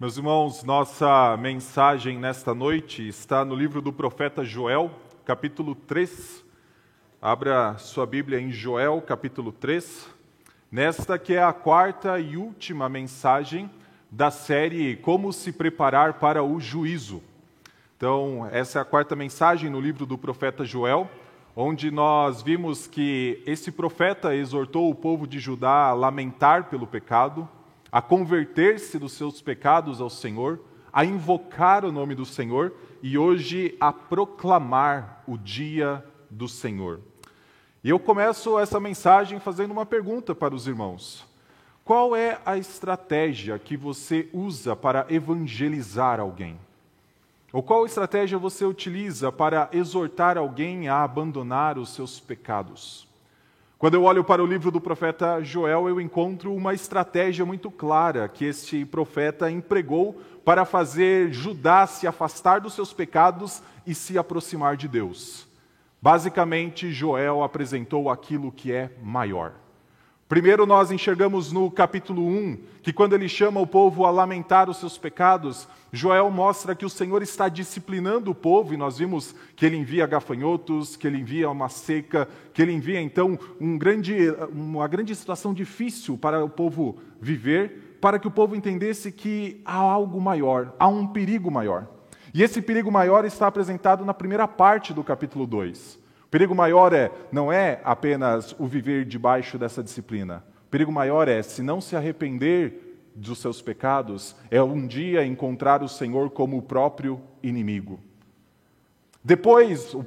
Meus irmãos, nossa mensagem nesta noite está no livro do profeta Joel, capítulo 3. Abra sua Bíblia em Joel, capítulo 3. Nesta que é a quarta e última mensagem da série Como se preparar para o juízo. Então, essa é a quarta mensagem no livro do profeta Joel, onde nós vimos que esse profeta exortou o povo de Judá a lamentar pelo pecado, a converter-se dos seus pecados ao Senhor, a invocar o nome do Senhor e hoje a proclamar o dia do Senhor. E eu começo essa mensagem fazendo uma pergunta para os irmãos: Qual é a estratégia que você usa para evangelizar alguém? Ou qual estratégia você utiliza para exortar alguém a abandonar os seus pecados? Quando eu olho para o livro do profeta Joel, eu encontro uma estratégia muito clara que este profeta empregou para fazer Judá se afastar dos seus pecados e se aproximar de Deus. Basicamente, Joel apresentou aquilo que é maior. Primeiro, nós enxergamos no capítulo 1 que, quando ele chama o povo a lamentar os seus pecados, Joel mostra que o Senhor está disciplinando o povo, e nós vimos que ele envia gafanhotos, que ele envia uma seca, que ele envia então um grande, uma grande situação difícil para o povo viver, para que o povo entendesse que há algo maior, há um perigo maior. E esse perigo maior está apresentado na primeira parte do capítulo 2. O perigo maior é, não é apenas o viver debaixo dessa disciplina. O perigo maior é, se não se arrepender dos seus pecados, é um dia encontrar o Senhor como o próprio inimigo. Depois, o,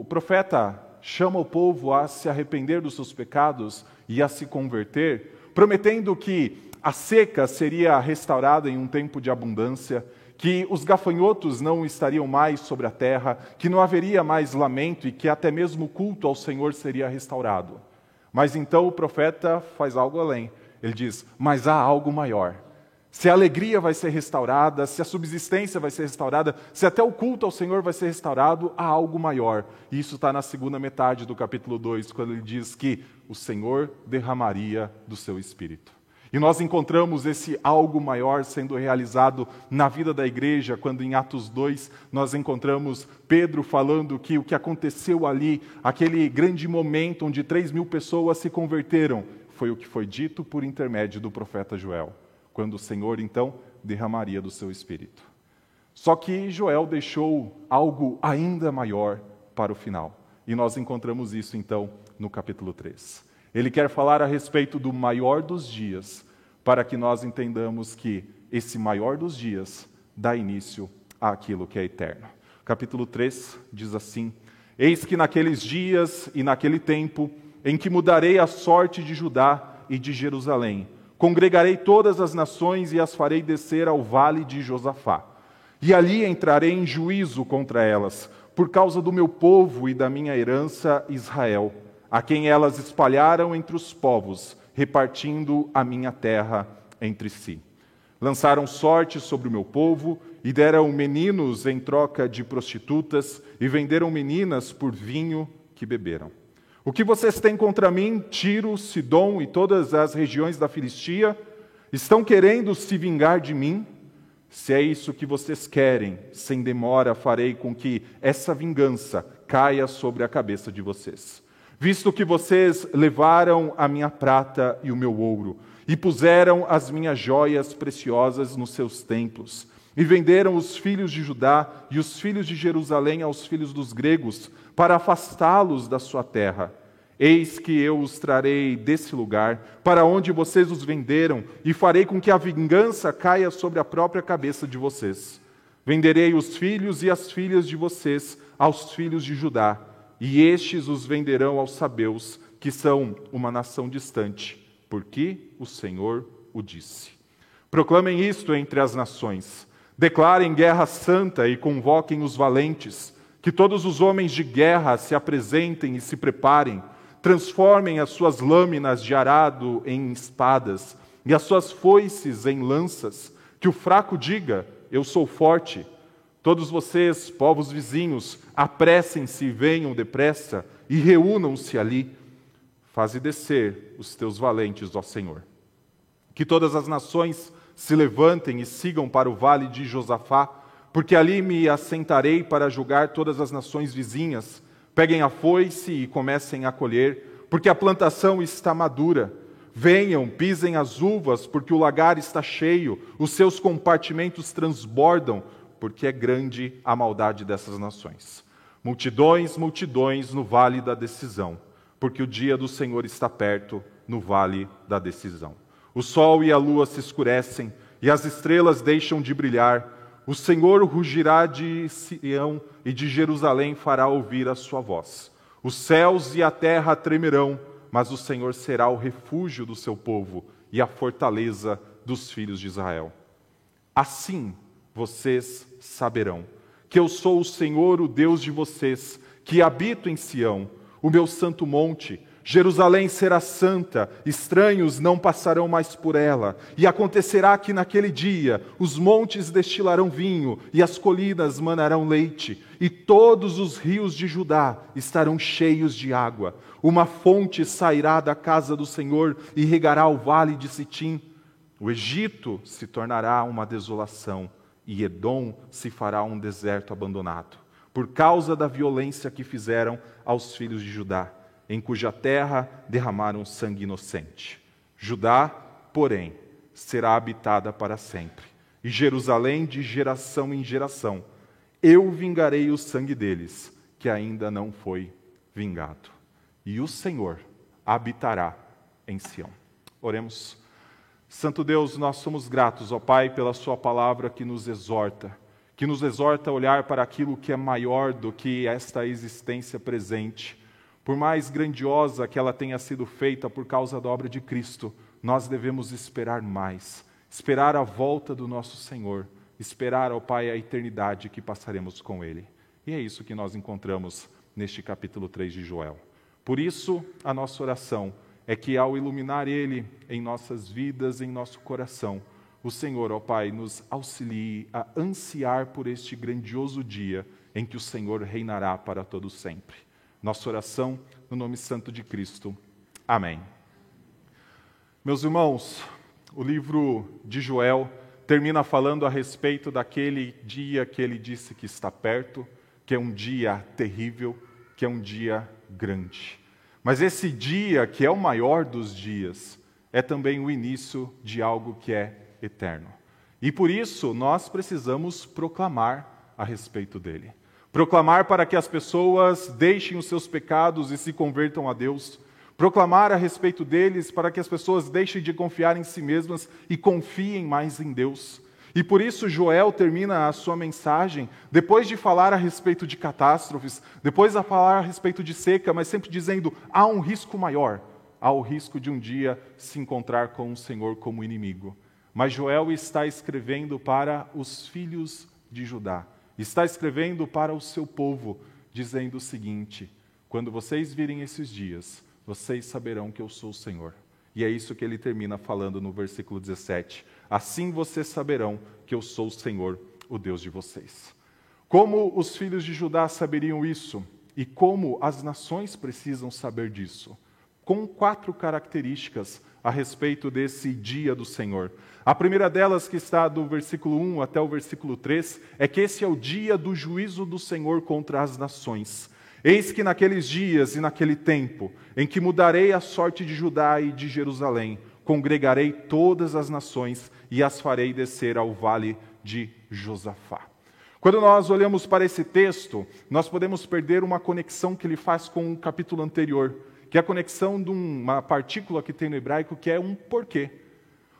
o profeta chama o povo a se arrepender dos seus pecados e a se converter, prometendo que a seca seria restaurada em um tempo de abundância que os gafanhotos não estariam mais sobre a terra, que não haveria mais lamento e que até mesmo o culto ao Senhor seria restaurado. Mas então o profeta faz algo além. Ele diz: Mas há algo maior. Se a alegria vai ser restaurada, se a subsistência vai ser restaurada, se até o culto ao Senhor vai ser restaurado, há algo maior. E isso está na segunda metade do capítulo 2, quando ele diz que o Senhor derramaria do seu espírito. E nós encontramos esse algo maior sendo realizado na vida da igreja, quando em Atos 2 nós encontramos Pedro falando que o que aconteceu ali, aquele grande momento onde 3 mil pessoas se converteram, foi o que foi dito por intermédio do profeta Joel, quando o Senhor então derramaria do seu espírito. Só que Joel deixou algo ainda maior para o final. E nós encontramos isso então no capítulo 3. Ele quer falar a respeito do maior dos dias, para que nós entendamos que esse maior dos dias dá início àquilo que é eterno. Capítulo 3 diz assim: Eis que naqueles dias e naquele tempo, em que mudarei a sorte de Judá e de Jerusalém, congregarei todas as nações e as farei descer ao vale de Josafá. E ali entrarei em juízo contra elas, por causa do meu povo e da minha herança Israel a quem elas espalharam entre os povos, repartindo a minha terra entre si. Lançaram sorte sobre o meu povo e deram meninos em troca de prostitutas e venderam meninas por vinho que beberam. O que vocês têm contra mim, Tiro, Sidom e todas as regiões da Filistia, estão querendo se vingar de mim? Se é isso que vocês querem, sem demora farei com que essa vingança caia sobre a cabeça de vocês visto que vocês levaram a minha prata e o meu ouro, e puseram as minhas joias preciosas nos seus templos, e venderam os filhos de Judá e os filhos de Jerusalém aos filhos dos gregos, para afastá-los da sua terra. Eis que eu os trarei desse lugar, para onde vocês os venderam, e farei com que a vingança caia sobre a própria cabeça de vocês. Venderei os filhos e as filhas de vocês aos filhos de Judá e estes os venderão aos sabeus, que são uma nação distante, porque o Senhor o disse. Proclamem isto entre as nações. Declarem guerra santa e convoquem os valentes. Que todos os homens de guerra se apresentem e se preparem. Transformem as suas lâminas de arado em espadas e as suas foices em lanças. Que o fraco diga: Eu sou forte Todos vocês, povos vizinhos, apressem-se e venham depressa e reúnam-se ali. Faze descer os teus valentes, ó Senhor. Que todas as nações se levantem e sigam para o vale de Josafá, porque ali me assentarei para julgar todas as nações vizinhas. Peguem a foice e comecem a colher, porque a plantação está madura. Venham, pisem as uvas, porque o lagar está cheio, os seus compartimentos transbordam, porque é grande a maldade dessas nações. Multidões, multidões no vale da decisão, porque o dia do Senhor está perto no vale da decisão. O sol e a lua se escurecem e as estrelas deixam de brilhar. O Senhor rugirá de Sião e de Jerusalém fará ouvir a sua voz. Os céus e a terra tremerão mas o Senhor será o refúgio do seu povo e a fortaleza dos filhos de Israel. Assim vocês saberão que eu sou o Senhor, o Deus de vocês, que habito em Sião, o meu santo monte Jerusalém será santa, estranhos não passarão mais por ela. E acontecerá que naquele dia os montes destilarão vinho e as colinas manarão leite, e todos os rios de Judá estarão cheios de água. Uma fonte sairá da casa do Senhor e regará o vale de Sitim. O Egito se tornará uma desolação e Edom se fará um deserto abandonado, por causa da violência que fizeram aos filhos de Judá em cuja terra derramaram sangue inocente. Judá, porém, será habitada para sempre, e Jerusalém de geração em geração. Eu vingarei o sangue deles, que ainda não foi vingado. E o Senhor habitará em Sião. Oremos. Santo Deus, nós somos gratos, ó Pai, pela Sua palavra que nos exorta, que nos exorta a olhar para aquilo que é maior do que esta existência presente por mais grandiosa que ela tenha sido feita por causa da obra de Cristo, nós devemos esperar mais, esperar a volta do nosso Senhor, esperar ao Pai a eternidade que passaremos com Ele. E é isso que nós encontramos neste capítulo 3 de Joel. Por isso, a nossa oração é que, ao iluminar Ele em nossas vidas, em nosso coração, o Senhor, ó Pai, nos auxilie a ansiar por este grandioso dia em que o Senhor reinará para todo sempre. Nossa oração no nome santo de Cristo. Amém. Meus irmãos, o livro de Joel termina falando a respeito daquele dia que ele disse que está perto, que é um dia terrível, que é um dia grande. Mas esse dia, que é o maior dos dias, é também o início de algo que é eterno. E por isso nós precisamos proclamar a respeito dele. Proclamar para que as pessoas deixem os seus pecados e se convertam a Deus. Proclamar a respeito deles para que as pessoas deixem de confiar em si mesmas e confiem mais em Deus. E por isso Joel termina a sua mensagem, depois de falar a respeito de catástrofes, depois de falar a respeito de seca, mas sempre dizendo: há um risco maior, há o risco de um dia se encontrar com o Senhor como inimigo. Mas Joel está escrevendo para os filhos de Judá está escrevendo para o seu povo, dizendo o seguinte: quando vocês virem esses dias, vocês saberão que eu sou o Senhor. E é isso que ele termina falando no versículo 17: Assim vocês saberão que eu sou o Senhor, o Deus de vocês. Como os filhos de Judá saberiam isso? E como as nações precisam saber disso? Com quatro características a respeito desse dia do Senhor. A primeira delas, que está do versículo 1 até o versículo 3, é que esse é o dia do juízo do Senhor contra as nações. Eis que naqueles dias e naquele tempo, em que mudarei a sorte de Judá e de Jerusalém, congregarei todas as nações e as farei descer ao vale de Josafá. Quando nós olhamos para esse texto, nós podemos perder uma conexão que ele faz com o capítulo anterior que é a conexão de uma partícula que tem no hebraico que é um porquê.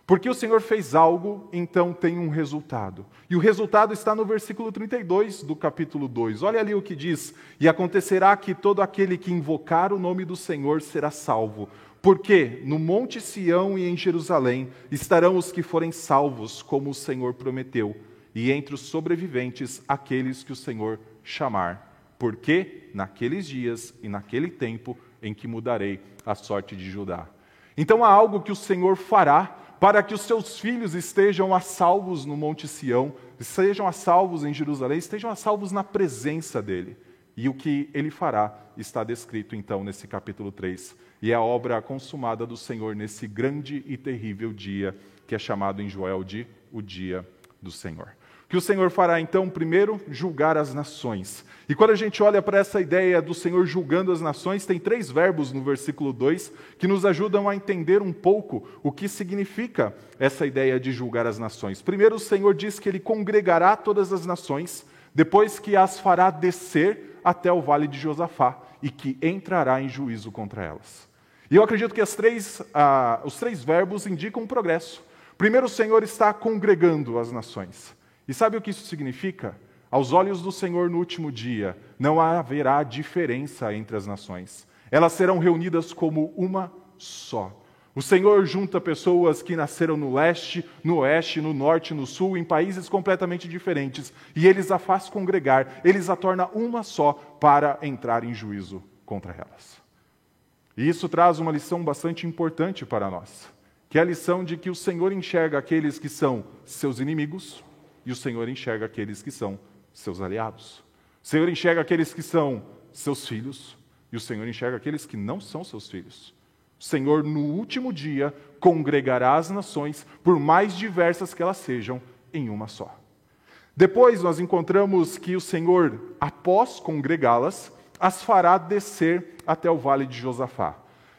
Porque o Senhor fez algo, então tem um resultado. E o resultado está no versículo 32 do capítulo 2. Olha ali o que diz: E acontecerá que todo aquele que invocar o nome do Senhor será salvo. Porque no Monte Sião e em Jerusalém estarão os que forem salvos, como o Senhor prometeu, e entre os sobreviventes aqueles que o Senhor chamar. Porque naqueles dias e naquele tempo em que mudarei a sorte de Judá. Então há algo que o Senhor fará para que os seus filhos estejam a salvos no Monte Sião, estejam a salvos em Jerusalém, estejam a salvos na presença dele. E o que ele fará está descrito então nesse capítulo 3. E a obra consumada do Senhor nesse grande e terrível dia que é chamado em Joel de o dia do Senhor. O que o Senhor fará então? Primeiro, julgar as nações. E quando a gente olha para essa ideia do Senhor julgando as nações, tem três verbos no versículo 2 que nos ajudam a entender um pouco o que significa essa ideia de julgar as nações. Primeiro, o Senhor diz que ele congregará todas as nações, depois que as fará descer até o vale de Josafá e que entrará em juízo contra elas. E eu acredito que três, ah, os três verbos indicam um progresso. Primeiro, o Senhor está congregando as nações. E sabe o que isso significa? Aos olhos do Senhor no último dia, não haverá diferença entre as nações. Elas serão reunidas como uma só. O Senhor junta pessoas que nasceram no leste, no oeste, no norte, no sul, em países completamente diferentes, e eles a faz congregar, eles a torna uma só para entrar em juízo contra elas. E isso traz uma lição bastante importante para nós que é a lição de que o Senhor enxerga aqueles que são seus inimigos e o Senhor enxerga aqueles que são seus aliados. O Senhor enxerga aqueles que são seus filhos e o Senhor enxerga aqueles que não são seus filhos. O Senhor, no último dia, congregará as nações, por mais diversas que elas sejam, em uma só. Depois nós encontramos que o Senhor, após congregá-las, as fará descer até o vale de Josafá.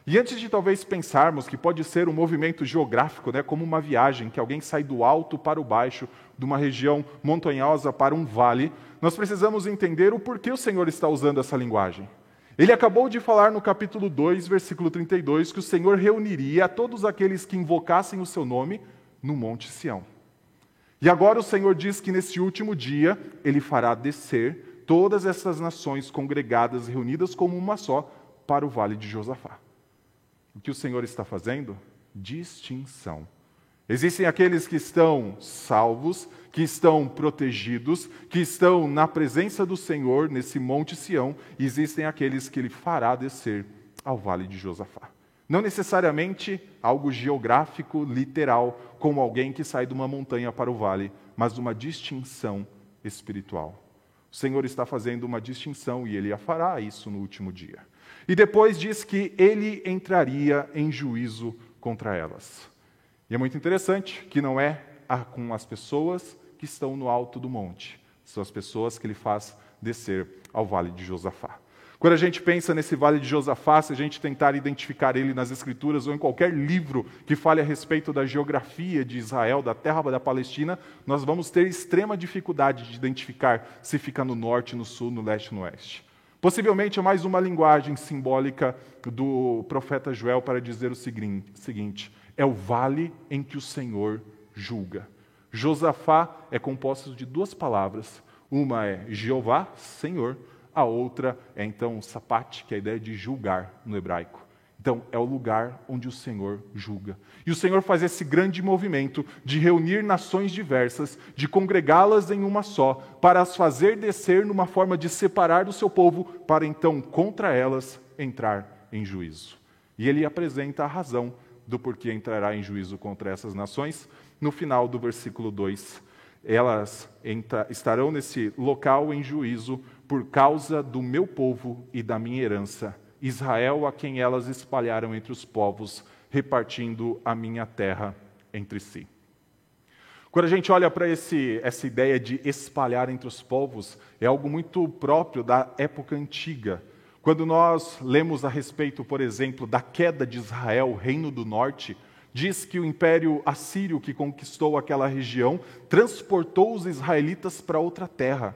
E antes de talvez pensarmos que pode ser um movimento geográfico, né, como uma viagem, que alguém sai do alto para o baixo, de uma região montanhosa para um vale, nós precisamos entender o porquê o Senhor está usando essa linguagem. Ele acabou de falar no capítulo 2, versículo 32, que o Senhor reuniria todos aqueles que invocassem o seu nome no Monte Sião. E agora o Senhor diz que nesse último dia ele fará descer todas essas nações congregadas, reunidas como uma só, para o vale de Josafá. O que o Senhor está fazendo? Distinção. Existem aqueles que estão salvos, que estão protegidos, que estão na presença do Senhor nesse Monte Sião, e existem aqueles que ele fará descer ao vale de Josafá. Não necessariamente algo geográfico, literal, como alguém que sai de uma montanha para o vale, mas uma distinção espiritual. O Senhor está fazendo uma distinção e ele a fará isso no último dia. E depois diz que ele entraria em juízo contra elas. E é muito interessante que não é com as pessoas que estão no alto do monte, são as pessoas que ele faz descer ao vale de Josafá. Quando a gente pensa nesse vale de Josafá, se a gente tentar identificar ele nas Escrituras ou em qualquer livro que fale a respeito da geografia de Israel, da terra da Palestina, nós vamos ter extrema dificuldade de identificar se fica no norte, no sul, no leste, no oeste. Possivelmente é mais uma linguagem simbólica do profeta Joel para dizer o seguinte: é o vale em que o Senhor julga. Josafá é composto de duas palavras. Uma é Jeová, Senhor, a outra é então sapate, que é a ideia de julgar no hebraico. Então, é o lugar onde o Senhor julga. E o Senhor faz esse grande movimento de reunir nações diversas, de congregá-las em uma só, para as fazer descer numa forma de separar do seu povo, para então, contra elas, entrar em juízo. E ele apresenta a razão do porquê entrará em juízo contra essas nações no final do versículo 2. Elas estarão nesse local em juízo por causa do meu povo e da minha herança Israel a quem elas espalharam entre os povos, repartindo a minha terra entre si. Quando a gente olha para essa ideia de espalhar entre os povos, é algo muito próprio da época antiga. Quando nós lemos a respeito, por exemplo, da queda de Israel, reino do norte, diz que o império assírio que conquistou aquela região transportou os israelitas para outra terra.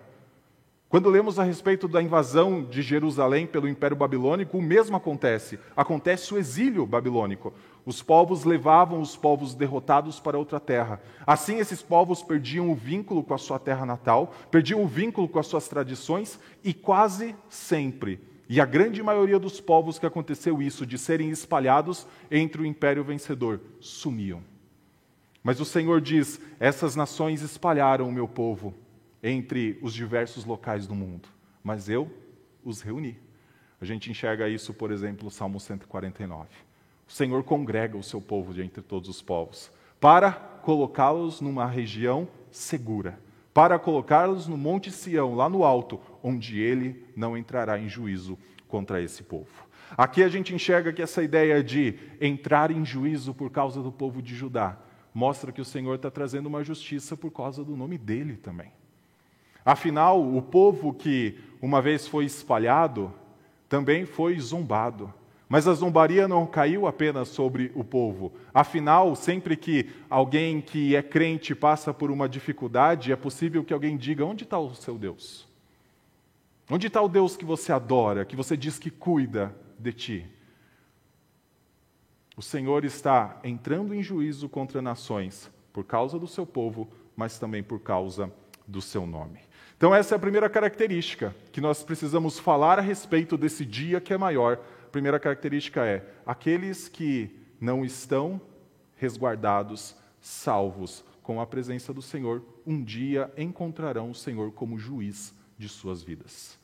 Quando lemos a respeito da invasão de Jerusalém pelo Império Babilônico, o mesmo acontece. Acontece o exílio babilônico. Os povos levavam os povos derrotados para outra terra. Assim, esses povos perdiam o vínculo com a sua terra natal, perdiam o vínculo com as suas tradições e quase sempre, e a grande maioria dos povos que aconteceu isso, de serem espalhados entre o império vencedor, sumiam. Mas o Senhor diz: essas nações espalharam o meu povo entre os diversos locais do mundo, mas eu os reuni. A gente enxerga isso, por exemplo, no Salmo 149. O Senhor congrega o seu povo de entre todos os povos para colocá-los numa região segura, para colocá-los no Monte Sião, lá no alto, onde ele não entrará em juízo contra esse povo. Aqui a gente enxerga que essa ideia de entrar em juízo por causa do povo de Judá mostra que o Senhor está trazendo uma justiça por causa do nome dele também. Afinal, o povo que uma vez foi espalhado também foi zombado. Mas a zombaria não caiu apenas sobre o povo. Afinal, sempre que alguém que é crente passa por uma dificuldade, é possível que alguém diga: onde está o seu Deus? Onde está o Deus que você adora, que você diz que cuida de ti? O Senhor está entrando em juízo contra nações por causa do seu povo, mas também por causa do seu nome. Então, essa é a primeira característica que nós precisamos falar a respeito desse dia que é maior a primeira característica é: aqueles que não estão resguardados, salvos com a presença do Senhor, um dia encontrarão o Senhor como juiz de suas vidas.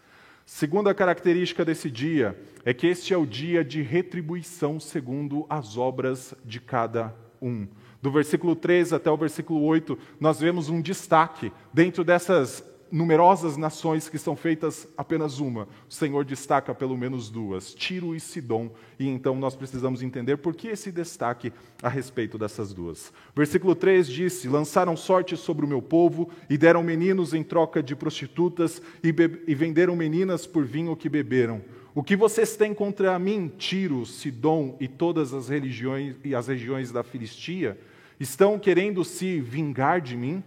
Segunda característica desse dia é que este é o dia de retribuição segundo as obras de cada um. Do versículo 3 até o versículo 8, nós vemos um destaque dentro dessas numerosas nações que são feitas apenas uma. O Senhor destaca pelo menos duas, Tiro e Sidom. E então nós precisamos entender por que esse destaque a respeito dessas duas. Versículo 3 disse: Lançaram sorte sobre o meu povo e deram meninos em troca de prostitutas e, e venderam meninas por vinho que beberam. O que vocês têm contra mim, Tiro, Sidom e todas as religiões e as regiões da Filistia? Estão querendo se vingar de mim?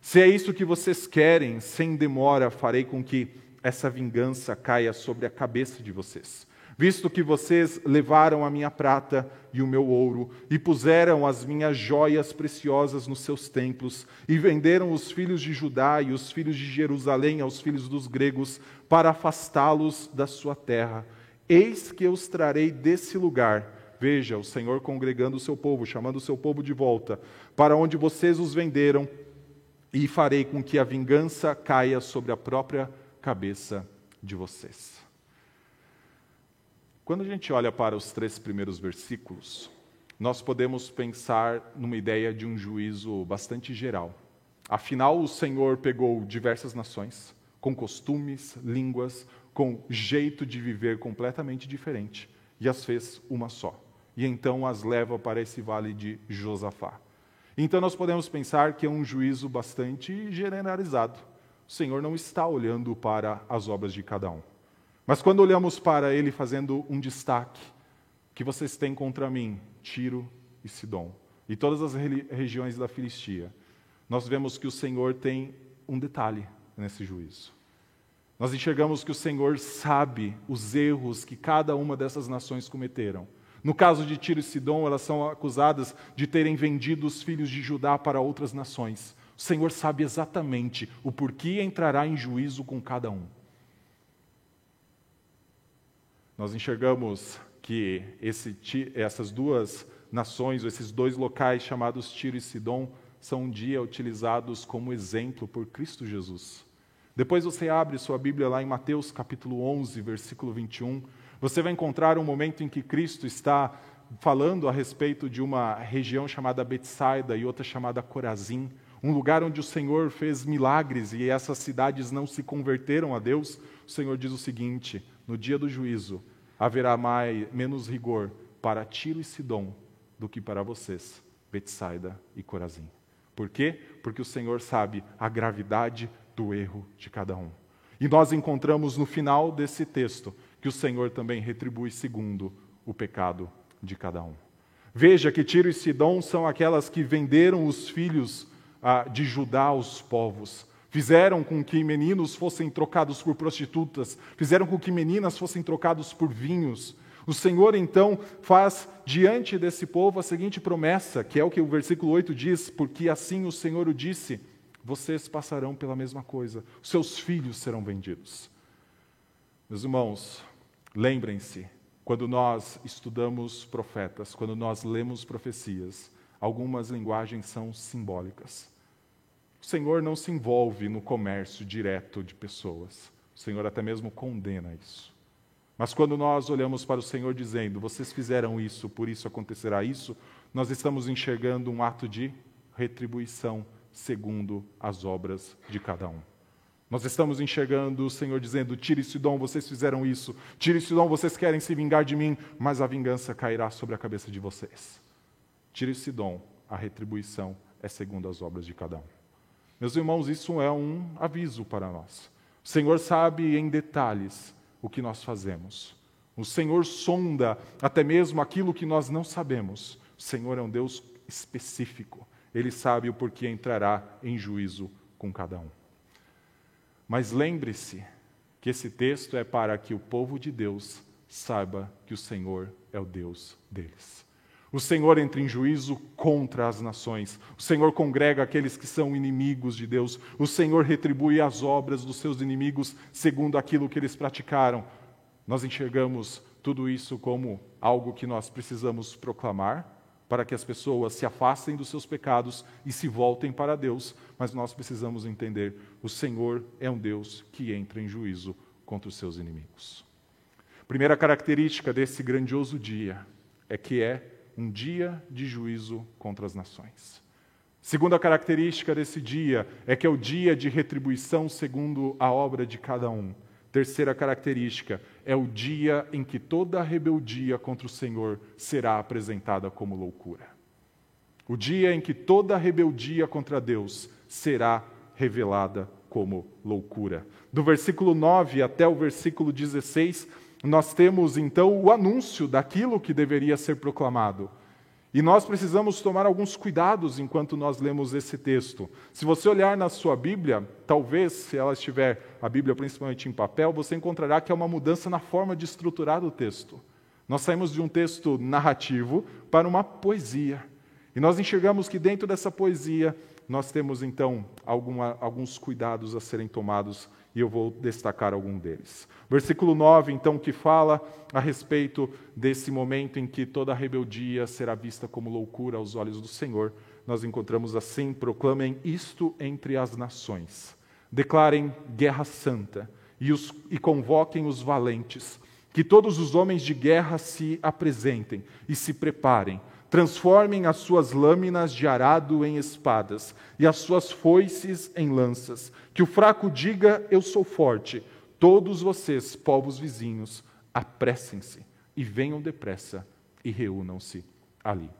Se é isso que vocês querem, sem demora farei com que essa vingança caia sobre a cabeça de vocês. Visto que vocês levaram a minha prata e o meu ouro, e puseram as minhas joias preciosas nos seus templos, e venderam os filhos de Judá e os filhos de Jerusalém aos filhos dos gregos, para afastá-los da sua terra, eis que eu os trarei desse lugar. Veja, o Senhor congregando o seu povo, chamando o seu povo de volta, para onde vocês os venderam e farei com que a vingança caia sobre a própria cabeça de vocês. Quando a gente olha para os três primeiros versículos, nós podemos pensar numa ideia de um juízo bastante geral. Afinal, o Senhor pegou diversas nações, com costumes, línguas, com jeito de viver completamente diferente, e as fez uma só. E então as leva para esse vale de Josafá. Então nós podemos pensar que é um juízo bastante generalizado. O Senhor não está olhando para as obras de cada um. Mas quando olhamos para ele fazendo um destaque, que vocês têm contra mim, Tiro e Sidom, e todas as regiões da Filistia, nós vemos que o Senhor tem um detalhe nesse juízo. Nós enxergamos que o Senhor sabe os erros que cada uma dessas nações cometeram no caso de Tiro e Sidom, elas são acusadas de terem vendido os filhos de Judá para outras nações. O Senhor sabe exatamente o porquê entrará em juízo com cada um. Nós enxergamos que esse, essas duas nações, esses dois locais chamados Tiro e Sidom, são um dia utilizados como exemplo por Cristo Jesus. Depois você abre sua Bíblia lá em Mateus capítulo 11, versículo 21. Você vai encontrar um momento em que Cristo está falando a respeito de uma região chamada Betsaida e outra chamada Corazim, um lugar onde o Senhor fez milagres e essas cidades não se converteram a Deus. O Senhor diz o seguinte: no dia do juízo haverá mais, menos rigor para Tiro e Sidom do que para vocês, Betsaida e Corazim. Por quê? Porque o Senhor sabe a gravidade do erro de cada um. E nós encontramos no final desse texto que o Senhor também retribui segundo o pecado de cada um. Veja que Tiro e Sidom são aquelas que venderam os filhos ah, de Judá aos povos, fizeram com que meninos fossem trocados por prostitutas, fizeram com que meninas fossem trocados por vinhos. O Senhor então faz diante desse povo a seguinte promessa, que é o que o versículo 8 diz: Porque assim o Senhor o disse, vocês passarão pela mesma coisa, seus filhos serão vendidos. Meus irmãos, lembrem-se, quando nós estudamos profetas, quando nós lemos profecias, algumas linguagens são simbólicas. O Senhor não se envolve no comércio direto de pessoas. O Senhor até mesmo condena isso. Mas quando nós olhamos para o Senhor dizendo, vocês fizeram isso, por isso acontecerá isso, nós estamos enxergando um ato de retribuição segundo as obras de cada um. Nós estamos enxergando o Senhor dizendo: Tire Sidom, vocês fizeram isso. Tire Sidom, vocês querem se vingar de mim, mas a vingança cairá sobre a cabeça de vocês. Tire Sidom, a retribuição é segundo as obras de cada um. Meus irmãos, isso é um aviso para nós. O Senhor sabe em detalhes o que nós fazemos. O Senhor sonda até mesmo aquilo que nós não sabemos. O Senhor é um Deus específico. Ele sabe o porquê entrará em juízo com cada um. Mas lembre-se que esse texto é para que o povo de Deus saiba que o Senhor é o Deus deles. O Senhor entra em juízo contra as nações. O Senhor congrega aqueles que são inimigos de Deus. O Senhor retribui as obras dos seus inimigos segundo aquilo que eles praticaram. Nós enxergamos tudo isso como algo que nós precisamos proclamar para que as pessoas se afastem dos seus pecados e se voltem para Deus, mas nós precisamos entender: o Senhor é um Deus que entra em juízo contra os seus inimigos. Primeira característica desse grandioso dia é que é um dia de juízo contra as nações. Segunda característica desse dia é que é o dia de retribuição segundo a obra de cada um. Terceira característica é o dia em que toda rebeldia contra o Senhor será apresentada como loucura. O dia em que toda rebeldia contra Deus será revelada como loucura. Do versículo 9 até o versículo 16, nós temos então o anúncio daquilo que deveria ser proclamado. E nós precisamos tomar alguns cuidados enquanto nós lemos esse texto. Se você olhar na sua Bíblia, talvez, se ela estiver, a Bíblia principalmente em papel, você encontrará que é uma mudança na forma de estruturar o texto. Nós saímos de um texto narrativo para uma poesia. E nós enxergamos que dentro dessa poesia nós temos então alguma, alguns cuidados a serem tomados e eu vou destacar algum deles. Versículo 9, então, que fala a respeito desse momento em que toda rebeldia será vista como loucura aos olhos do Senhor. Nós encontramos assim: proclamem isto entre as nações, declarem guerra santa e, os, e convoquem os valentes, que todos os homens de guerra se apresentem e se preparem Transformem as suas lâminas de arado em espadas e as suas foices em lanças. Que o fraco diga: Eu sou forte. Todos vocês, povos vizinhos, apressem-se e venham depressa e reúnam-se ali.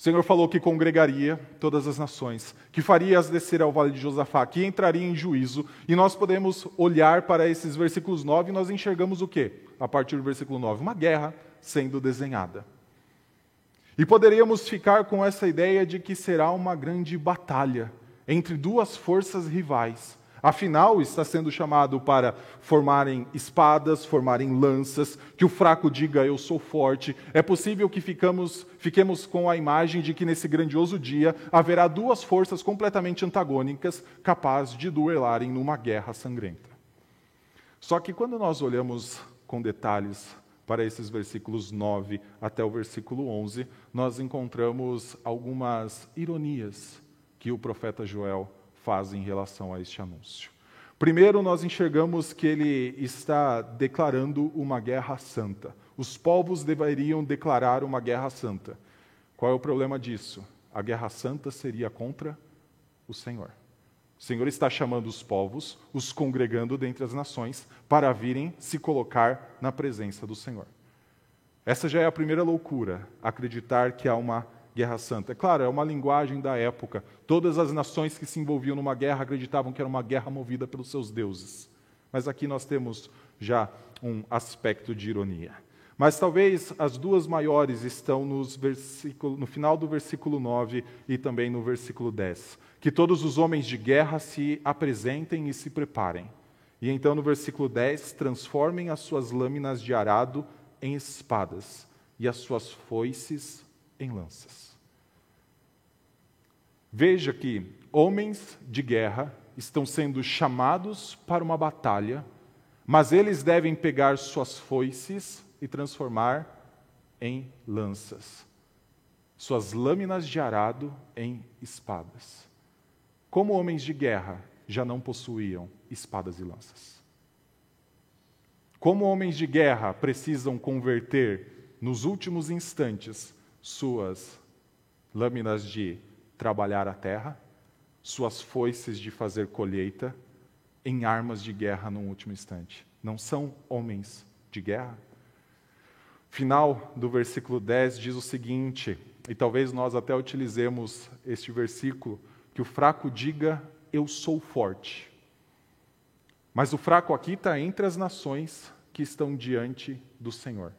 O Senhor falou que congregaria todas as nações, que faria as descer ao vale de Josafá, que entraria em juízo, e nós podemos olhar para esses versículos 9 e nós enxergamos o quê? A partir do versículo 9, uma guerra sendo desenhada. E poderíamos ficar com essa ideia de que será uma grande batalha entre duas forças rivais. Afinal, está sendo chamado para formarem espadas, formarem lanças, que o fraco diga eu sou forte. É possível que ficamos, fiquemos com a imagem de que nesse grandioso dia haverá duas forças completamente antagônicas capazes de duelarem numa guerra sangrenta. Só que quando nós olhamos com detalhes para esses versículos 9 até o versículo 11, nós encontramos algumas ironias que o profeta Joel faz em relação a este anúncio. Primeiro, nós enxergamos que ele está declarando uma guerra santa. Os povos deveriam declarar uma guerra santa. Qual é o problema disso? A guerra santa seria contra o Senhor. O Senhor está chamando os povos, os congregando dentre as nações, para virem se colocar na presença do Senhor. Essa já é a primeira loucura, acreditar que há uma guerra santa. É claro, é uma linguagem da época. Todas as nações que se envolviam numa guerra acreditavam que era uma guerra movida pelos seus deuses. Mas aqui nós temos já um aspecto de ironia. Mas talvez as duas maiores estão no final do versículo 9 e também no versículo 10. Que todos os homens de guerra se apresentem e se preparem. E então, no versículo 10, transformem as suas lâminas de arado em espadas e as suas foices em lanças. Veja que homens de guerra estão sendo chamados para uma batalha, mas eles devem pegar suas foices e transformar em lanças, suas lâminas de arado em espadas. Como homens de guerra, já não possuíam espadas e lanças. Como homens de guerra precisam converter nos últimos instantes suas lâminas de trabalhar a terra, suas foices de fazer colheita, em armas de guerra no último instante. Não são homens de guerra? Final do versículo 10 diz o seguinte: e talvez nós até utilizemos este versículo, que o fraco diga: Eu sou forte. Mas o fraco aqui está entre as nações que estão diante do Senhor.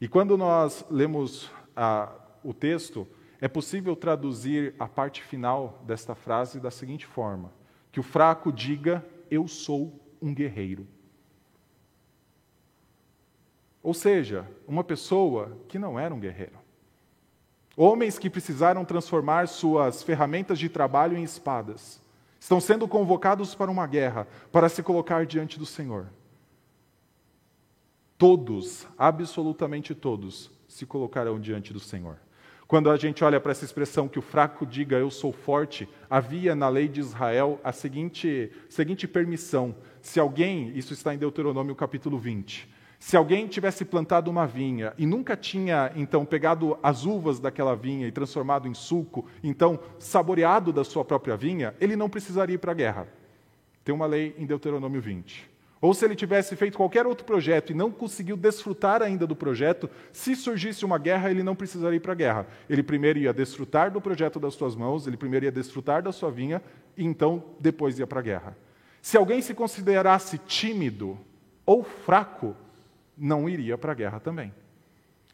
E quando nós lemos ah, o texto, é possível traduzir a parte final desta frase da seguinte forma: que o fraco diga, Eu sou um guerreiro. Ou seja, uma pessoa que não era um guerreiro. Homens que precisaram transformar suas ferramentas de trabalho em espadas. Estão sendo convocados para uma guerra, para se colocar diante do Senhor. Todos, absolutamente todos, se colocarão diante do Senhor. Quando a gente olha para essa expressão que o fraco diga eu sou forte, havia na lei de Israel a seguinte, seguinte permissão: se alguém, isso está em Deuteronômio capítulo 20, se alguém tivesse plantado uma vinha e nunca tinha, então, pegado as uvas daquela vinha e transformado em suco, então, saboreado da sua própria vinha, ele não precisaria ir para a guerra. Tem uma lei em Deuteronômio 20. Ou se ele tivesse feito qualquer outro projeto e não conseguiu desfrutar ainda do projeto, se surgisse uma guerra, ele não precisaria ir para a guerra. Ele primeiro ia desfrutar do projeto das suas mãos, ele primeiro ia desfrutar da sua vinha, e então depois ia para a guerra. Se alguém se considerasse tímido ou fraco, não iria para a guerra também.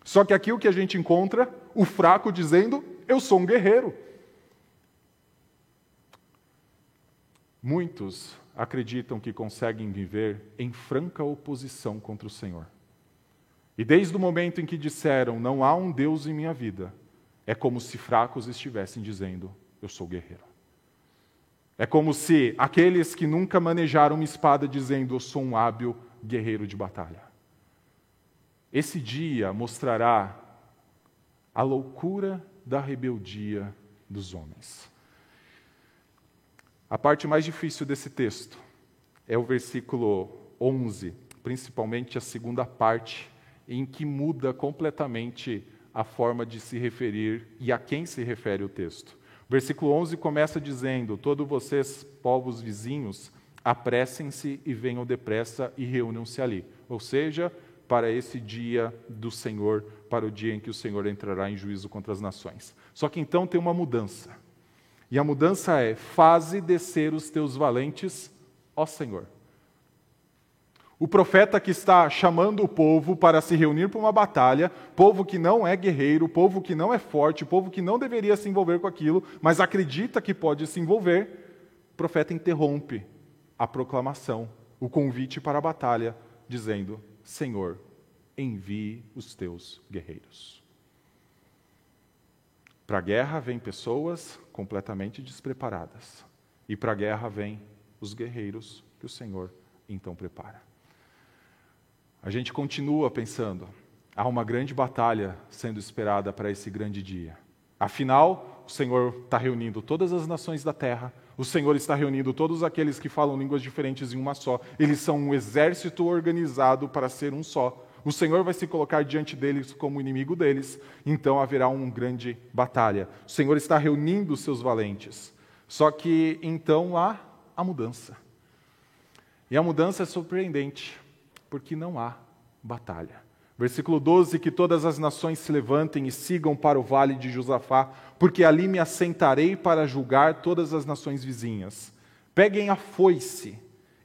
Só que aqui o que a gente encontra, o fraco dizendo: Eu sou um guerreiro. Muitos acreditam que conseguem viver em franca oposição contra o Senhor. E desde o momento em que disseram: Não há um Deus em minha vida, é como se fracos estivessem dizendo: Eu sou guerreiro. É como se aqueles que nunca manejaram uma espada dizendo: Eu sou um hábil guerreiro de batalha. Esse dia mostrará a loucura da rebeldia dos homens. A parte mais difícil desse texto é o versículo 11, principalmente a segunda parte, em que muda completamente a forma de se referir e a quem se refere o texto. O versículo 11 começa dizendo: Todos vocês, povos vizinhos, apressem-se e venham depressa e reúnam-se ali. Ou seja, para esse dia do Senhor, para o dia em que o Senhor entrará em juízo contra as nações. Só que então tem uma mudança. E a mudança é: faze descer os teus valentes, ó Senhor. O profeta que está chamando o povo para se reunir para uma batalha, povo que não é guerreiro, povo que não é forte, povo que não deveria se envolver com aquilo, mas acredita que pode se envolver, o profeta interrompe a proclamação, o convite para a batalha, dizendo: Senhor, envie os teus guerreiros. Para a guerra vêm pessoas completamente despreparadas. E para a guerra vêm os guerreiros que o Senhor então prepara. A gente continua pensando, há uma grande batalha sendo esperada para esse grande dia. Afinal, o Senhor está reunindo todas as nações da terra, o Senhor está reunindo todos aqueles que falam línguas diferentes em uma só. Eles são um exército organizado para ser um só. O Senhor vai se colocar diante deles como inimigo deles, então haverá uma grande batalha. O Senhor está reunindo seus valentes. Só que então há a mudança. E a mudança é surpreendente, porque não há batalha. Versículo 12: Que todas as nações se levantem e sigam para o vale de Josafá, porque ali me assentarei para julgar todas as nações vizinhas. Peguem a foice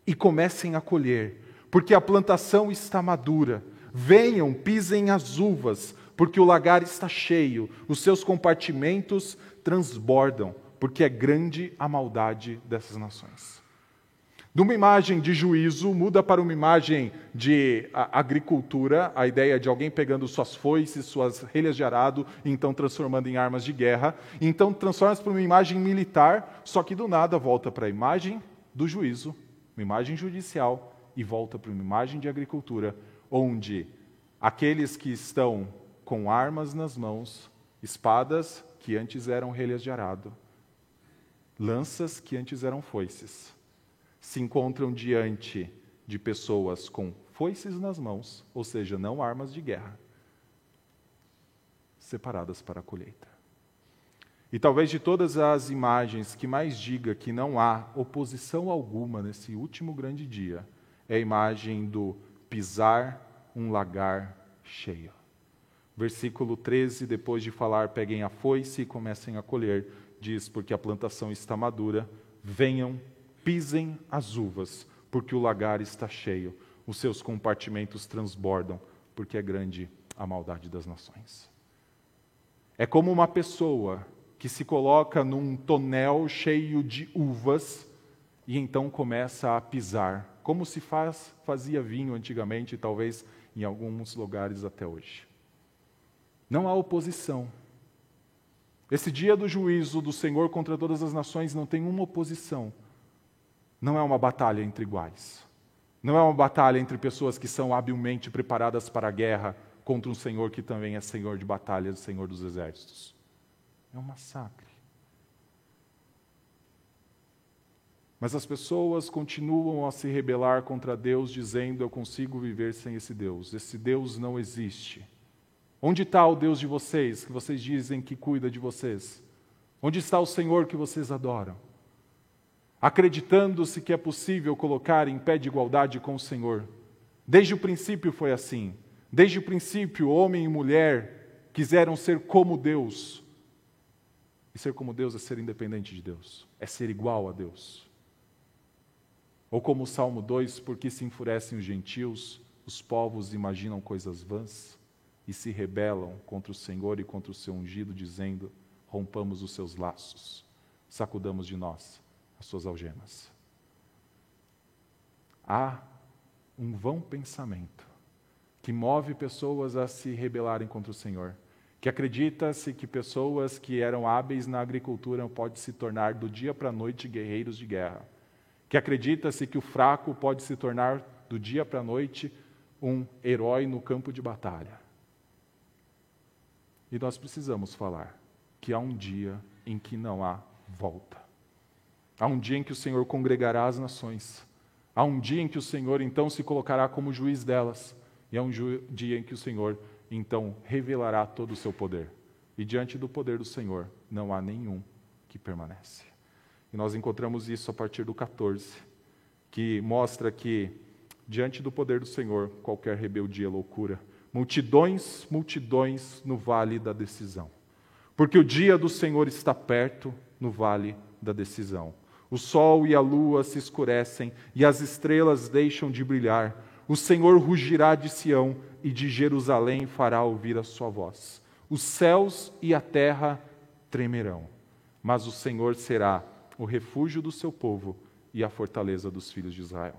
e comecem a colher, porque a plantação está madura Venham, pisem as uvas, porque o lagar está cheio, os seus compartimentos transbordam, porque é grande a maldade dessas nações. De uma imagem de juízo, muda para uma imagem de agricultura, a ideia de alguém pegando suas foices, suas relhas de arado, e então transformando em armas de guerra. Então transforma-se para uma imagem militar, só que do nada volta para a imagem do juízo, uma imagem judicial, e volta para uma imagem de agricultura, onde aqueles que estão com armas nas mãos, espadas que antes eram relhas de arado, lanças que antes eram foices, se encontram diante de pessoas com foices nas mãos, ou seja, não armas de guerra, separadas para a colheita. E talvez de todas as imagens que mais diga que não há oposição alguma nesse último grande dia, é a imagem do pisar um lagar cheio. Versículo 13, depois de falar, peguem a foice e comecem a colher, diz: Porque a plantação está madura, venham, pisem as uvas, porque o lagar está cheio, os seus compartimentos transbordam, porque é grande a maldade das nações. É como uma pessoa que se coloca num tonel cheio de uvas e então começa a pisar, como se faz, fazia vinho antigamente, talvez em alguns lugares até hoje. Não há oposição. Esse dia do juízo do Senhor contra todas as nações não tem uma oposição. Não é uma batalha entre iguais. Não é uma batalha entre pessoas que são habilmente preparadas para a guerra contra um Senhor que também é Senhor de batalhas, Senhor dos exércitos. É um massacre. Mas as pessoas continuam a se rebelar contra Deus, dizendo: Eu consigo viver sem esse Deus. Esse Deus não existe. Onde está o Deus de vocês, que vocês dizem que cuida de vocês? Onde está o Senhor que vocês adoram? Acreditando-se que é possível colocar em pé de igualdade com o Senhor. Desde o princípio foi assim. Desde o princípio, homem e mulher quiseram ser como Deus. E ser como Deus é ser independente de Deus, é ser igual a Deus. Ou como o Salmo 2, porque se enfurecem os gentios, os povos imaginam coisas vãs e se rebelam contra o Senhor e contra o seu ungido, dizendo: rompamos os seus laços, sacudamos de nós as suas algemas. Há um vão pensamento que move pessoas a se rebelarem contra o Senhor, que acredita-se que pessoas que eram hábeis na agricultura podem se tornar do dia para a noite guerreiros de guerra, que acredita-se que o fraco pode se tornar do dia para a noite um herói no campo de batalha. E nós precisamos falar que há um dia em que não há volta. Há um dia em que o Senhor congregará as nações. Há um dia em que o Senhor então se colocará como juiz delas. E é um dia em que o Senhor então revelará todo o seu poder. E diante do poder do Senhor não há nenhum que permanece. E nós encontramos isso a partir do 14, que mostra que diante do poder do Senhor qualquer rebeldia é loucura. Multidões, multidões no vale da decisão. Porque o dia do Senhor está perto no vale da decisão. O sol e a lua se escurecem e as estrelas deixam de brilhar o Senhor rugirá de Sião e de Jerusalém fará ouvir a sua voz. Os céus e a terra tremerão, mas o Senhor será o refúgio do seu povo e a fortaleza dos filhos de Israel.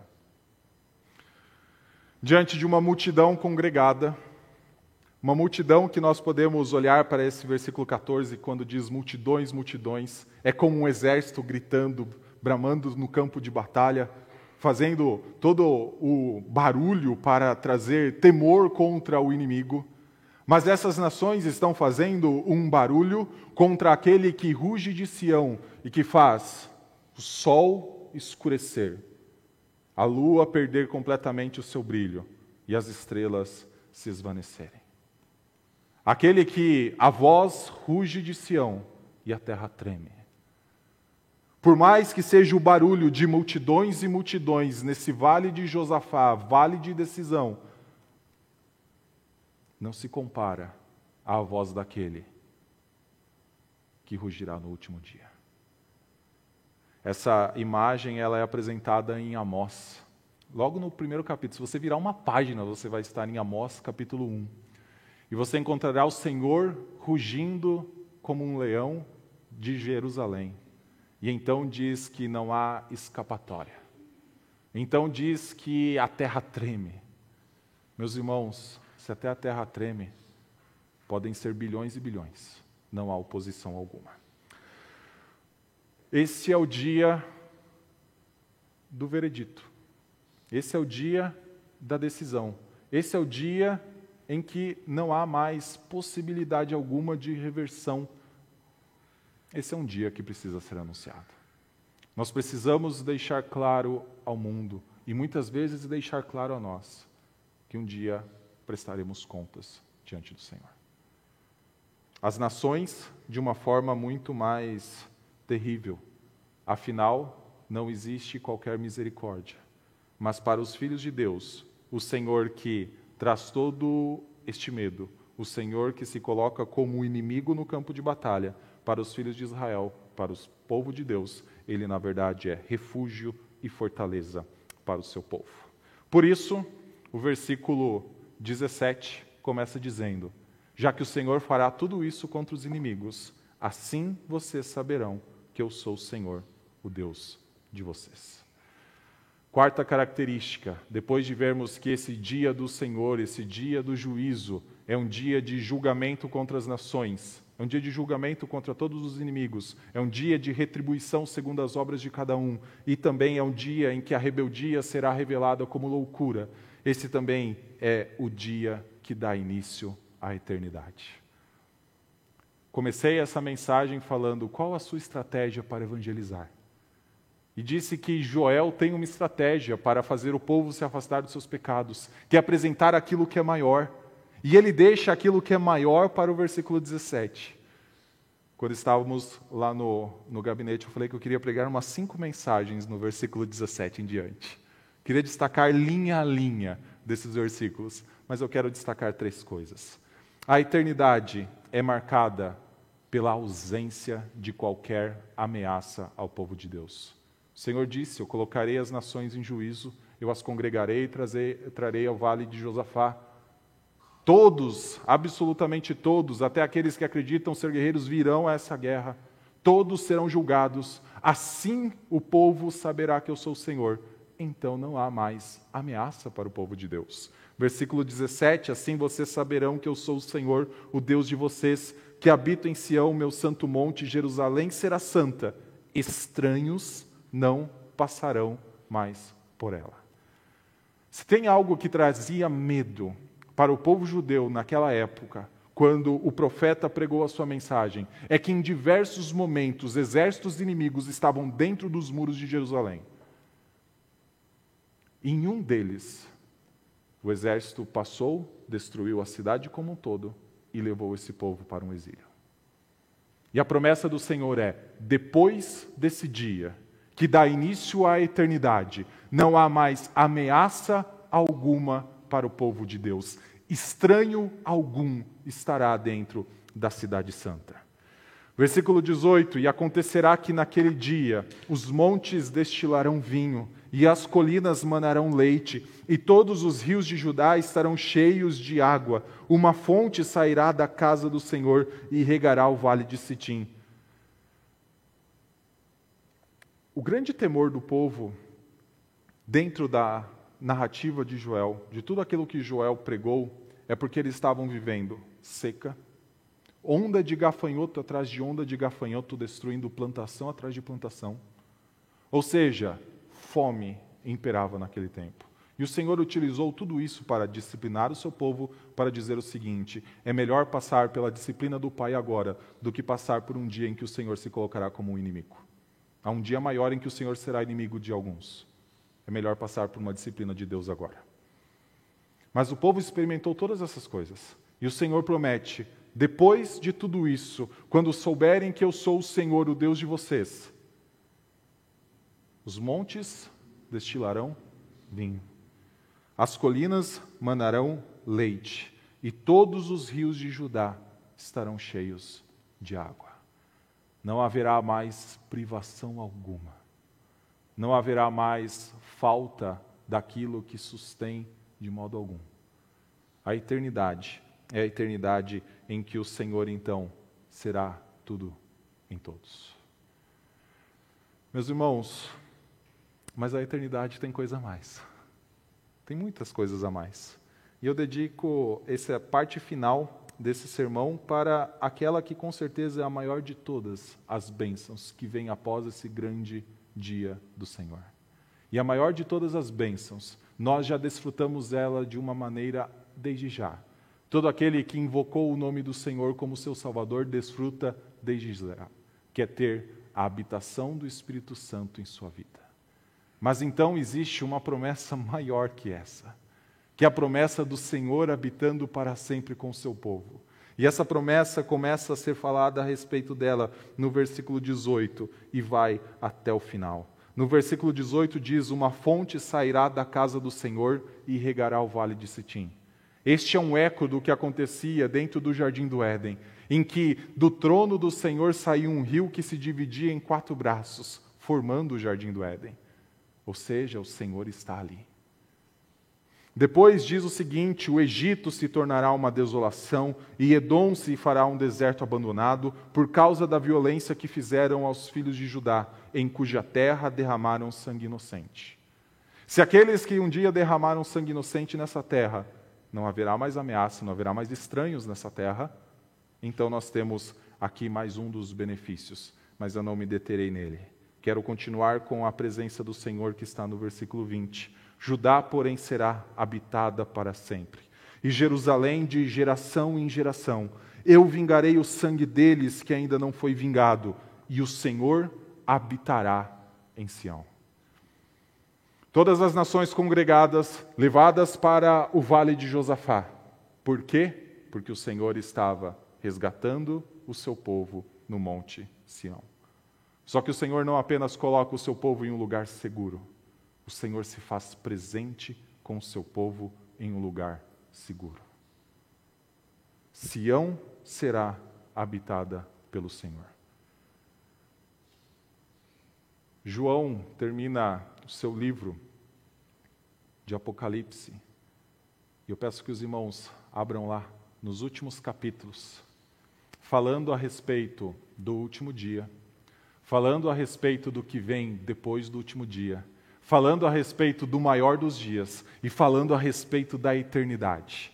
Diante de uma multidão congregada, uma multidão que nós podemos olhar para esse versículo 14, quando diz multidões, multidões, é como um exército gritando, bramando no campo de batalha, fazendo todo o barulho para trazer temor contra o inimigo. Mas essas nações estão fazendo um barulho contra aquele que ruge de Sião e que faz o sol escurecer, a lua perder completamente o seu brilho e as estrelas se esvanecerem. Aquele que a voz ruge de Sião e a terra treme. Por mais que seja o barulho de multidões e multidões nesse vale de Josafá, vale de decisão, não se compara à voz daquele que rugirá no último dia. Essa imagem ela é apresentada em Amós. Logo no primeiro capítulo, se você virar uma página, você vai estar em Amós, capítulo 1. E você encontrará o Senhor rugindo como um leão de Jerusalém. E então diz que não há escapatória. Então diz que a terra treme. Meus irmãos, se até a terra treme, podem ser bilhões e bilhões, não há oposição alguma. Esse é o dia do veredito. Esse é o dia da decisão. Esse é o dia em que não há mais possibilidade alguma de reversão esse é um dia que precisa ser anunciado. Nós precisamos deixar claro ao mundo, e muitas vezes deixar claro a nós, que um dia prestaremos contas diante do Senhor. As nações, de uma forma muito mais terrível, afinal, não existe qualquer misericórdia. Mas para os filhos de Deus, o Senhor que traz todo este medo, o Senhor que se coloca como inimigo no campo de batalha para os filhos de Israel, para o povo de Deus, ele na verdade é refúgio e fortaleza para o seu povo. Por isso, o versículo 17 começa dizendo: Já que o Senhor fará tudo isso contra os inimigos, assim vocês saberão que eu sou o Senhor, o Deus de vocês. Quarta característica, depois de vermos que esse dia do Senhor, esse dia do juízo, é um dia de julgamento contra as nações, é um dia de julgamento contra todos os inimigos, é um dia de retribuição segundo as obras de cada um, e também é um dia em que a rebeldia será revelada como loucura. Esse também é o dia que dá início à eternidade. Comecei essa mensagem falando qual a sua estratégia para evangelizar. E disse que Joel tem uma estratégia para fazer o povo se afastar dos seus pecados, que é apresentar aquilo que é maior. E ele deixa aquilo que é maior para o versículo 17. Quando estávamos lá no, no gabinete, eu falei que eu queria pregar umas cinco mensagens no versículo 17 em diante. Queria destacar linha a linha desses versículos, mas eu quero destacar três coisas. A eternidade é marcada pela ausência de qualquer ameaça ao povo de Deus. Senhor disse: Eu colocarei as nações em juízo, eu as congregarei e trarei ao vale de Josafá. Todos, absolutamente todos, até aqueles que acreditam ser guerreiros, virão a essa guerra. Todos serão julgados. Assim o povo saberá que eu sou o Senhor. Então não há mais ameaça para o povo de Deus. Versículo 17: Assim vocês saberão que eu sou o Senhor, o Deus de vocês, que habito em Sião, meu santo monte, Jerusalém será santa. Estranhos não passarão mais por ela. Se tem algo que trazia medo para o povo judeu naquela época, quando o profeta pregou a sua mensagem, é que em diversos momentos exércitos inimigos estavam dentro dos muros de Jerusalém. Em um deles, o exército passou, destruiu a cidade como um todo e levou esse povo para um exílio. E a promessa do Senhor é: depois desse dia, que dá início à eternidade, não há mais ameaça alguma para o povo de Deus. Estranho algum estará dentro da Cidade Santa. Versículo 18: E acontecerá que naquele dia os montes destilarão vinho, e as colinas manarão leite, e todos os rios de Judá estarão cheios de água. Uma fonte sairá da casa do Senhor e regará o vale de Sitim. O grande temor do povo, dentro da narrativa de Joel, de tudo aquilo que Joel pregou, é porque eles estavam vivendo seca, onda de gafanhoto atrás de onda de gafanhoto, destruindo plantação atrás de plantação. Ou seja, fome imperava naquele tempo. E o Senhor utilizou tudo isso para disciplinar o seu povo, para dizer o seguinte: é melhor passar pela disciplina do Pai agora do que passar por um dia em que o Senhor se colocará como um inimigo. Há um dia maior em que o Senhor será inimigo de alguns. É melhor passar por uma disciplina de Deus agora. Mas o povo experimentou todas essas coisas. E o Senhor promete: depois de tudo isso, quando souberem que eu sou o Senhor, o Deus de vocês, os montes destilarão vinho, as colinas manarão leite, e todos os rios de Judá estarão cheios de água não haverá mais privação alguma, não haverá mais falta daquilo que sustém de modo algum. A eternidade é a eternidade em que o Senhor então será tudo em todos. Meus irmãos, mas a eternidade tem coisa a mais. Tem muitas coisas a mais. E eu dedico essa parte final desse sermão para aquela que com certeza é a maior de todas as bênçãos que vem após esse grande dia do Senhor. E a maior de todas as bênçãos, nós já desfrutamos ela de uma maneira desde já. Todo aquele que invocou o nome do Senhor como seu Salvador desfruta desde já, que é ter a habitação do Espírito Santo em sua vida. Mas então existe uma promessa maior que essa que é a promessa do Senhor habitando para sempre com o seu povo. E essa promessa começa a ser falada a respeito dela no versículo 18 e vai até o final. No versículo 18 diz: Uma fonte sairá da casa do Senhor e regará o vale de Sitim. Este é um eco do que acontecia dentro do jardim do Éden, em que do trono do Senhor saiu um rio que se dividia em quatro braços, formando o jardim do Éden. Ou seja, o Senhor está ali. Depois diz o seguinte: o Egito se tornará uma desolação e Edom se fará um deserto abandonado por causa da violência que fizeram aos filhos de Judá, em cuja terra derramaram sangue inocente. Se aqueles que um dia derramaram sangue inocente nessa terra, não haverá mais ameaça, não haverá mais estranhos nessa terra, então nós temos aqui mais um dos benefícios, mas eu não me deterei nele. Quero continuar com a presença do Senhor que está no versículo 20 Judá, porém, será habitada para sempre. E Jerusalém de geração em geração. Eu vingarei o sangue deles que ainda não foi vingado, e o Senhor habitará em Sião. Todas as nações congregadas, levadas para o vale de Josafá. Por quê? Porque o Senhor estava resgatando o seu povo no monte Sião. Só que o Senhor não apenas coloca o seu povo em um lugar seguro, o Senhor se faz presente com o seu povo em um lugar seguro. Sião será habitada pelo Senhor. João termina o seu livro de Apocalipse. E eu peço que os irmãos abram lá nos últimos capítulos, falando a respeito do último dia, falando a respeito do que vem depois do último dia falando a respeito do maior dos dias e falando a respeito da eternidade.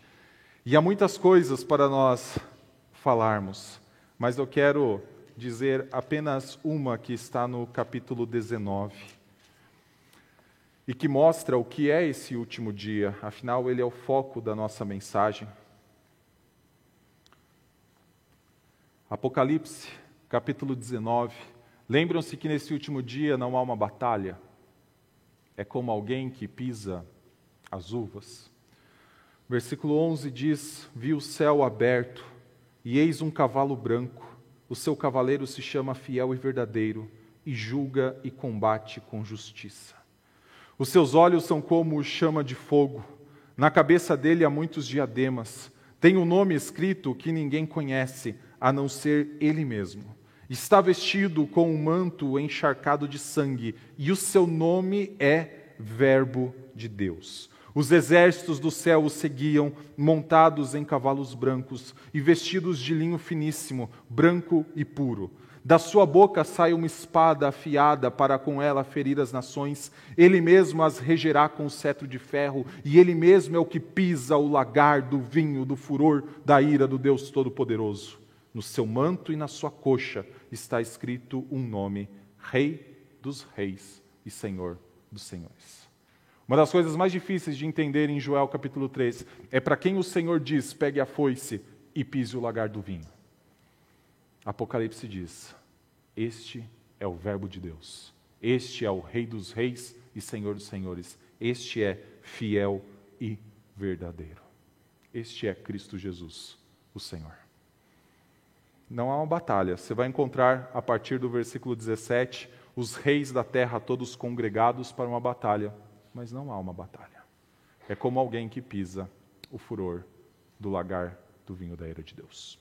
E há muitas coisas para nós falarmos, mas eu quero dizer apenas uma que está no capítulo 19 e que mostra o que é esse último dia, afinal, ele é o foco da nossa mensagem. Apocalipse, capítulo 19. Lembram-se que nesse último dia não há uma batalha? É como alguém que pisa as uvas. Versículo 11 diz: Vi o céu aberto, e eis um cavalo branco. O seu cavaleiro se chama Fiel e Verdadeiro, e julga e combate com justiça. Os seus olhos são como chama de fogo, na cabeça dele há muitos diademas. Tem um nome escrito que ninguém conhece, a não ser ele mesmo. Está vestido com um manto encharcado de sangue, e o seu nome é Verbo de Deus. Os exércitos do céu o seguiam, montados em cavalos brancos e vestidos de linho finíssimo, branco e puro. Da sua boca sai uma espada afiada para com ela ferir as nações. Ele mesmo as regerá com o cetro de ferro, e ele mesmo é o que pisa o lagar do vinho do furor da ira do Deus Todo-Poderoso. No seu manto e na sua coxa está escrito um nome: Rei dos Reis e Senhor dos Senhores. Uma das coisas mais difíceis de entender em Joel capítulo 3 é para quem o Senhor diz: pegue a foice e pise o lagar do vinho. Apocalipse diz: Este é o Verbo de Deus. Este é o Rei dos Reis e Senhor dos Senhores. Este é fiel e verdadeiro. Este é Cristo Jesus, o Senhor não há uma batalha. Você vai encontrar, a partir do versículo 17, os reis da terra todos congregados para uma batalha, mas não há uma batalha. É como alguém que pisa o furor do lagar do vinho da ira de Deus.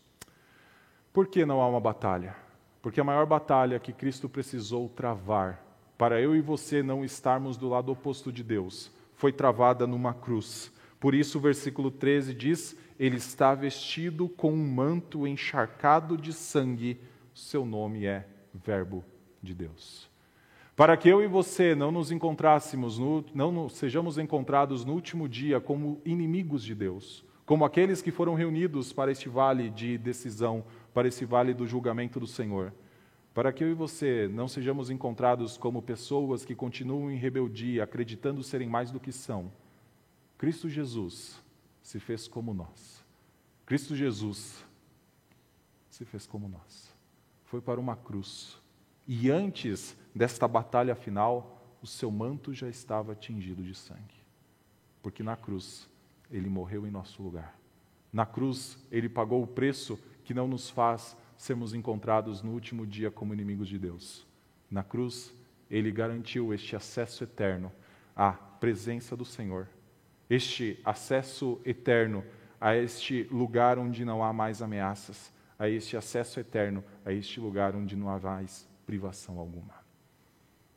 Por que não há uma batalha? Porque a maior batalha que Cristo precisou travar para eu e você não estarmos do lado oposto de Deus foi travada numa cruz. Por isso, o versículo 13 diz: ele está vestido com um manto encharcado de sangue, seu nome é Verbo de Deus. Para que eu e você não nos encontrássemos, no, não sejamos encontrados no último dia como inimigos de Deus, como aqueles que foram reunidos para este vale de decisão, para esse vale do julgamento do Senhor. Para que eu e você não sejamos encontrados como pessoas que continuam em rebeldia, acreditando serem mais do que são, Cristo Jesus se fez como nós. Cristo Jesus se fez como nós. Foi para uma cruz. E antes desta batalha final, o seu manto já estava tingido de sangue. Porque na cruz ele morreu em nosso lugar. Na cruz ele pagou o preço que não nos faz sermos encontrados no último dia como inimigos de Deus. Na cruz ele garantiu este acesso eterno à presença do Senhor este acesso eterno a este lugar onde não há mais ameaças, a este acesso eterno, a este lugar onde não há mais privação alguma.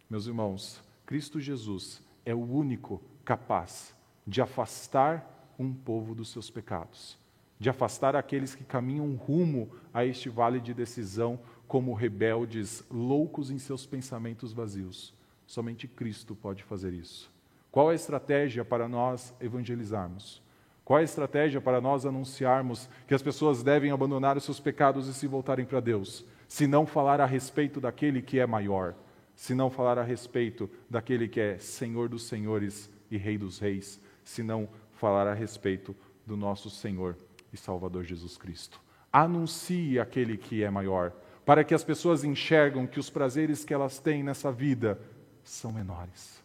Meus irmãos, Cristo Jesus é o único capaz de afastar um povo dos seus pecados, de afastar aqueles que caminham rumo a este vale de decisão como rebeldes, loucos em seus pensamentos vazios. Somente Cristo pode fazer isso. Qual a estratégia para nós evangelizarmos? Qual a estratégia para nós anunciarmos que as pessoas devem abandonar os seus pecados e se voltarem para Deus? Se não falar a respeito daquele que é maior, se não falar a respeito daquele que é Senhor dos senhores e Rei dos reis, se não falar a respeito do nosso Senhor e Salvador Jesus Cristo. Anuncie aquele que é maior, para que as pessoas enxergam que os prazeres que elas têm nessa vida são menores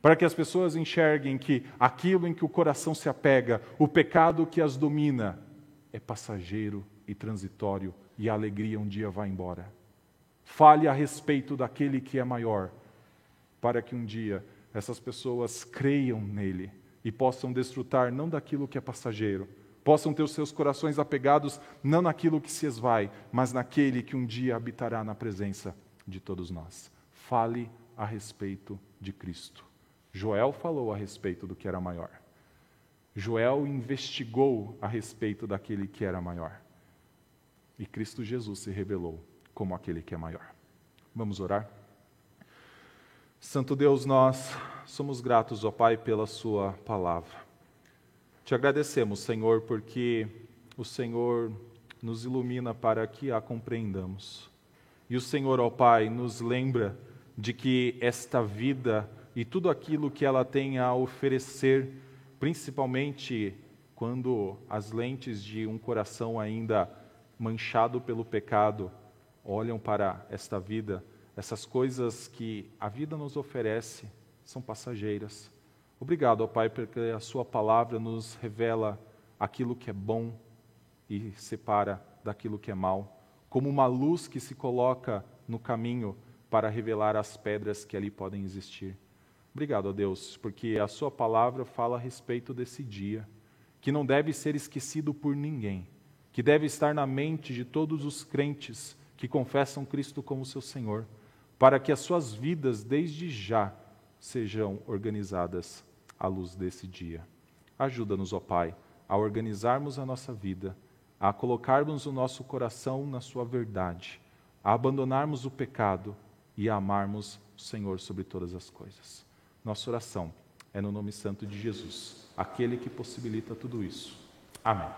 para que as pessoas enxerguem que aquilo em que o coração se apega, o pecado que as domina, é passageiro e transitório e a alegria um dia vai embora. Fale a respeito daquele que é maior, para que um dia essas pessoas creiam nele e possam desfrutar não daquilo que é passageiro, possam ter os seus corações apegados não naquilo que se esvai, mas naquele que um dia habitará na presença de todos nós. Fale a respeito de Cristo. Joel falou a respeito do que era maior. Joel investigou a respeito daquele que era maior. E Cristo Jesus se revelou como aquele que é maior. Vamos orar? Santo Deus, nós somos gratos, ó Pai, pela Sua palavra. Te agradecemos, Senhor, porque o Senhor nos ilumina para que a compreendamos. E o Senhor, ó Pai, nos lembra de que esta vida e tudo aquilo que ela tem a oferecer, principalmente quando as lentes de um coração ainda manchado pelo pecado olham para esta vida, essas coisas que a vida nos oferece são passageiras. Obrigado, ó Pai, porque a Sua palavra nos revela aquilo que é bom e separa daquilo que é mal, como uma luz que se coloca no caminho para revelar as pedras que ali podem existir. Obrigado a Deus, porque a Sua palavra fala a respeito desse dia, que não deve ser esquecido por ninguém, que deve estar na mente de todos os crentes que confessam Cristo como seu Senhor, para que as suas vidas, desde já, sejam organizadas à luz desse dia. Ajuda-nos, ó Pai, a organizarmos a nossa vida, a colocarmos o nosso coração na Sua verdade, a abandonarmos o pecado e a amarmos o Senhor sobre todas as coisas. Nossa oração é no nome santo de Jesus, aquele que possibilita tudo isso. Amém.